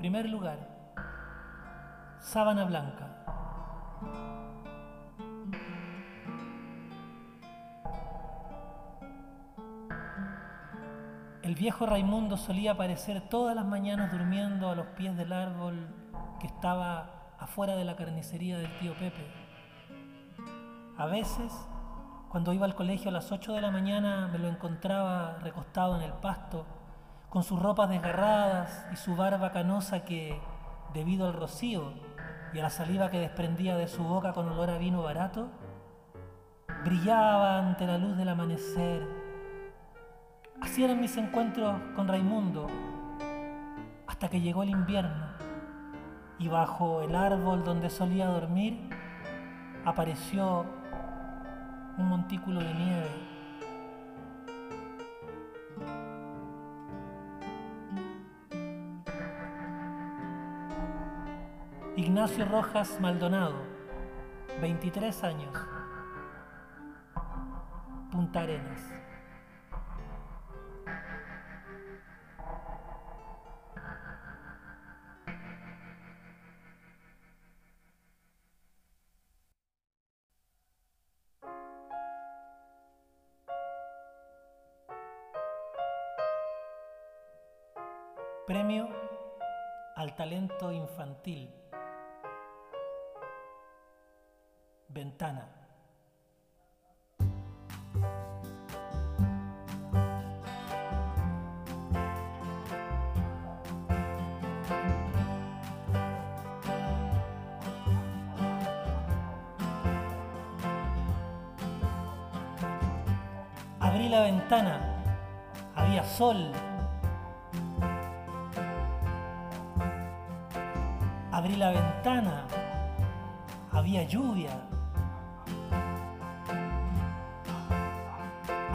Primer lugar, sábana blanca. El viejo Raimundo solía aparecer todas las mañanas durmiendo a los pies del árbol que estaba afuera de la carnicería del tío Pepe. A veces, cuando iba al colegio a las 8 de la mañana, me lo encontraba recostado en el pasto, con sus ropas desgarradas y su barba canosa que, debido al rocío y a la saliva que desprendía de su boca con olor a vino barato, brillaba ante la luz del amanecer Así eran mis encuentros con Raimundo, hasta que llegó el invierno y bajo el árbol donde solía dormir apareció un montículo de nieve. Ignacio Rojas Maldonado, 23 años, Punta Arenas. Premio al talento infantil. Ventana. Abrí la ventana, había sol, Abrí la ventana, había lluvia.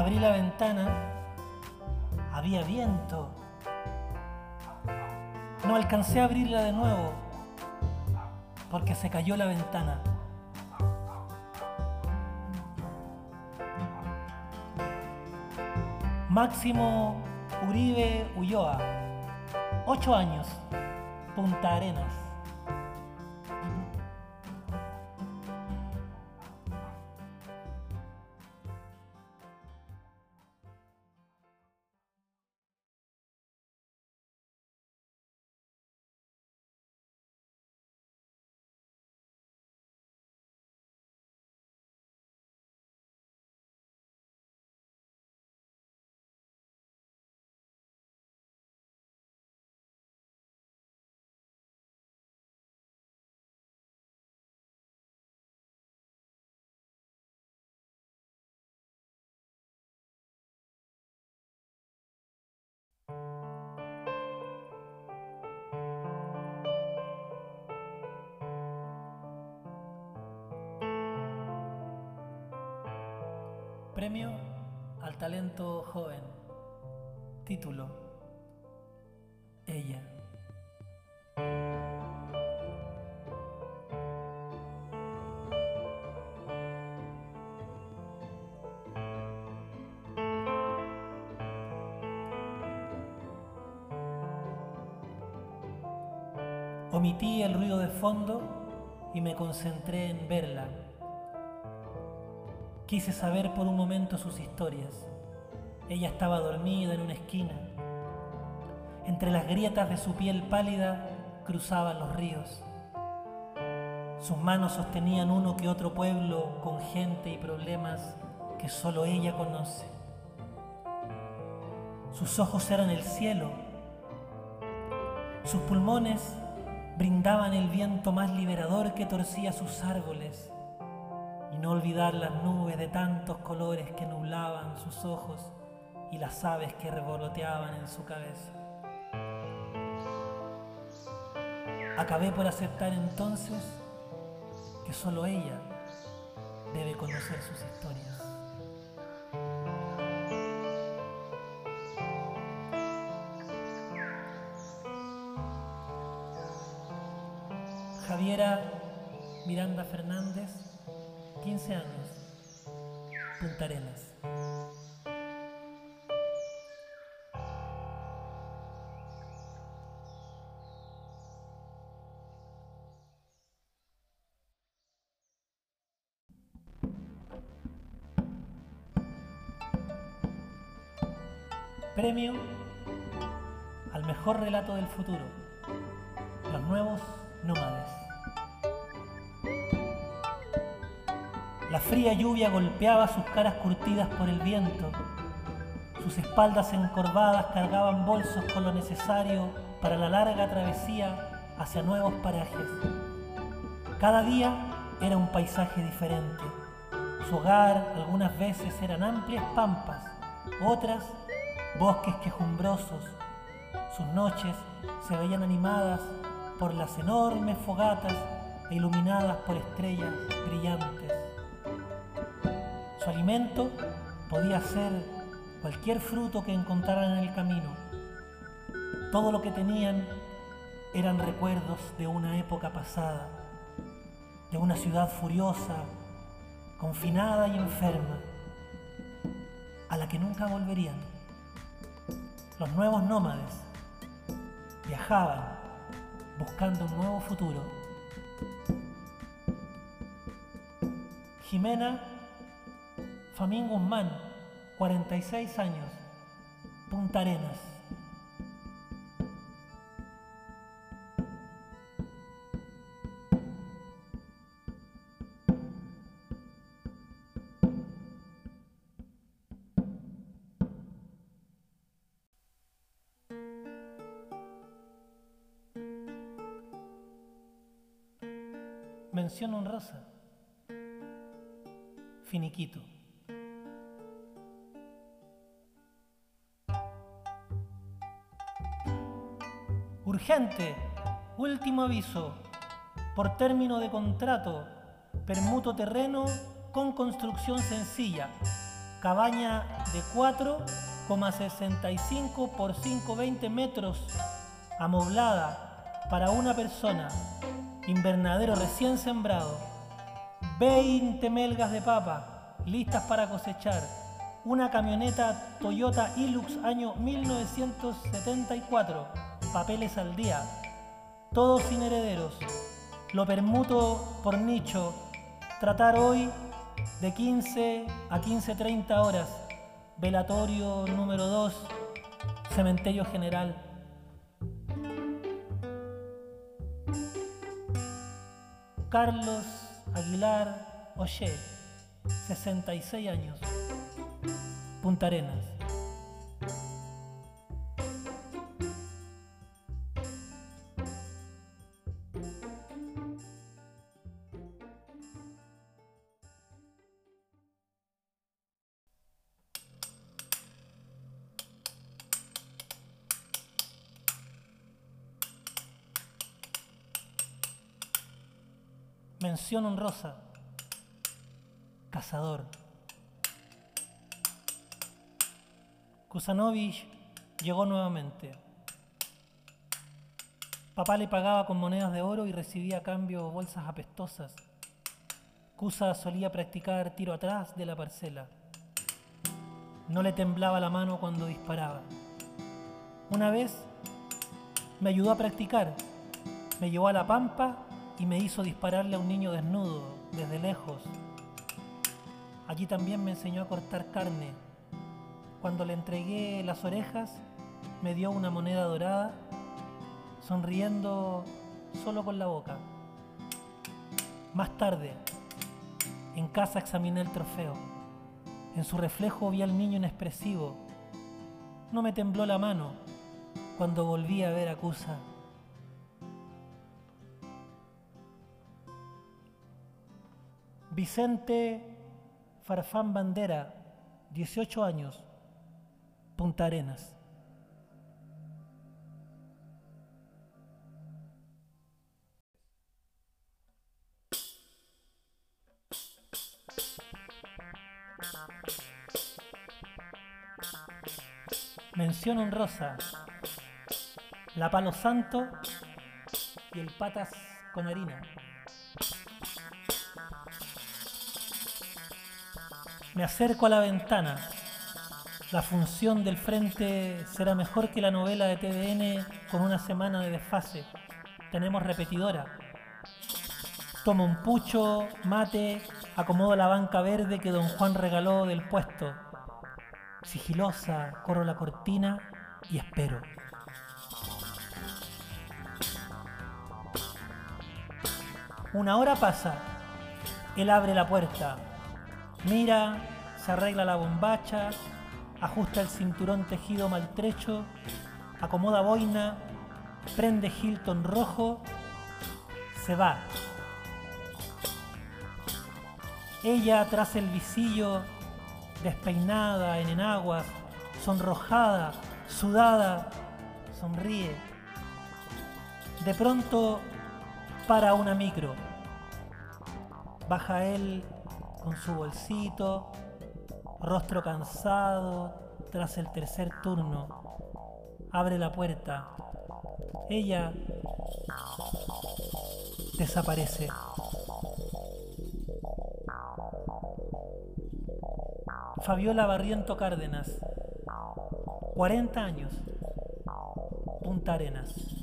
Abrí la ventana, había viento. No alcancé a abrirla de nuevo porque se cayó la ventana. Máximo Uribe Ulloa, 8 años, Punta Arenas. Premio al talento joven. Título. Ella. Omití el ruido de fondo y me concentré en verla Quise saber por un momento sus historias. Ella estaba dormida en una esquina. Entre las grietas de su piel pálida cruzaban los ríos. Sus manos sostenían uno que otro pueblo con gente y problemas que solo ella conoce. Sus ojos eran el cielo. Sus pulmones brindaban el viento más liberador que torcía sus árboles y no olvidar las nubes de tantos colores que nublaban sus ojos y las aves que revoloteaban en su cabeza. Acabé por aceptar entonces que solo ella debe conocer sus historias. Javiera Miranda Fernández, 15 años, Punta Arenas. Premio al mejor relato del futuro. Los nuevos nómades. La fría lluvia golpeaba sus caras curtidas por el viento. Sus espaldas encorvadas cargaban bolsos con lo necesario para la larga travesía hacia nuevos parajes. Cada día era un paisaje diferente. Su hogar algunas veces eran amplias pampas, otras bosques quejumbrosos. Sus noches se veían animadas por las enormes fogatas e iluminadas por estrellas brillantes. Su alimento podía ser cualquier fruto que encontraran en el camino. Todo lo que tenían eran recuerdos de una época pasada, de una ciudad furiosa, confinada y enferma, a la que nunca volverían. Los nuevos nómades viajaban buscando un nuevo futuro. Jimena Famín Guzmán, 46 años, Punta Arenas. Mención honrosa. Finiquito. Urgente. Último aviso. Por término de contrato. Permuto terreno con construcción sencilla. Cabaña de 4,65 por 5,20 metros. Amoblada para una persona. Invernadero recién sembrado. 20 melgas de papa listas para cosechar. Una camioneta Toyota Hilux año 1974. Papeles al día. Todos sin herederos. Lo permuto por nicho. Tratar hoy de 15 a 15.30 horas. Velatorio número 2. Cementerio General. Carlos Aguilar Oye, 66 años, Punta Arenas. Mención honrosa. Cazador. Kusanovich llegó nuevamente. Papá le pagaba con monedas de oro y recibía a cambio bolsas apestosas. Kusa solía practicar tiro atrás de la parcela. No le temblaba la mano cuando disparaba. Una vez me ayudó a practicar. Me llevó a la pampa y me hizo dispararle a un niño desnudo desde lejos. Allí también me enseñó a cortar carne. Cuando le entregué las orejas, me dio una moneda dorada, sonriendo solo con la boca. Más tarde, en casa examiné el trofeo. En su reflejo vi al niño inexpresivo. No me tembló la mano cuando volví a ver a Cusa. Vicente Farfán Bandera, 18 años, Punta Arenas. Mención honrosa, la Palo Santo y el Patas con harina. Me acerco a la ventana. La función del frente será mejor que la novela de TVN con una semana de desfase. Tenemos repetidora. Tomo un pucho, mate, acomodo la banca verde que don Juan regaló del puesto. Sigilosa, corro la cortina y espero. Una hora pasa. Él abre la puerta. Mira, se arregla la bombacha, ajusta el cinturón tejido maltrecho, acomoda boina, prende Hilton rojo, se va. Ella tras el visillo, despeinada en enaguas, sonrojada, sudada, sonríe. De pronto para una micro. Baja él con su bolsito, rostro cansado tras el tercer turno. Abre la puerta. Ella desaparece. Fabiola Barriento Cárdenas, 40 años, Punta Arenas.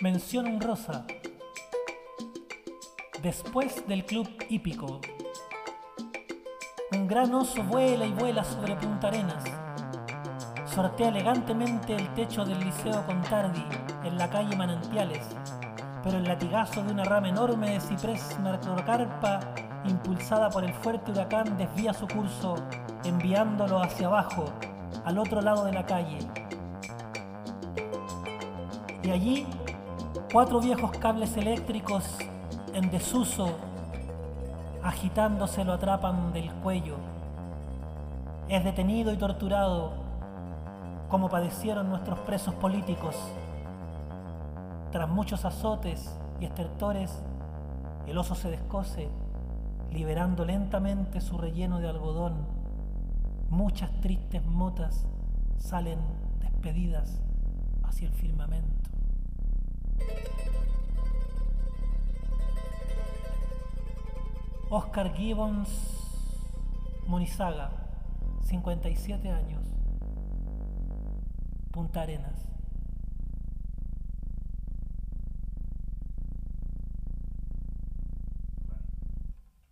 Mención honrosa. Después del club hípico. Un gran oso vuela y vuela sobre Punta Arenas. Sortea elegantemente el techo del Liceo Contardi en la calle Manantiales, pero el latigazo de una rama enorme de ciprés narcocarpa, impulsada por el fuerte huracán, desvía su curso, enviándolo hacia abajo, al otro lado de la calle. Y allí Cuatro viejos cables eléctricos en desuso, agitándose lo atrapan del cuello. Es detenido y torturado como padecieron nuestros presos políticos. Tras muchos azotes y estertores, el oso se descoce, liberando lentamente su relleno de algodón. Muchas tristes motas salen despedidas hacia el firmamento. Oscar Gibbons Monizaga, 57 años, Punta Arenas.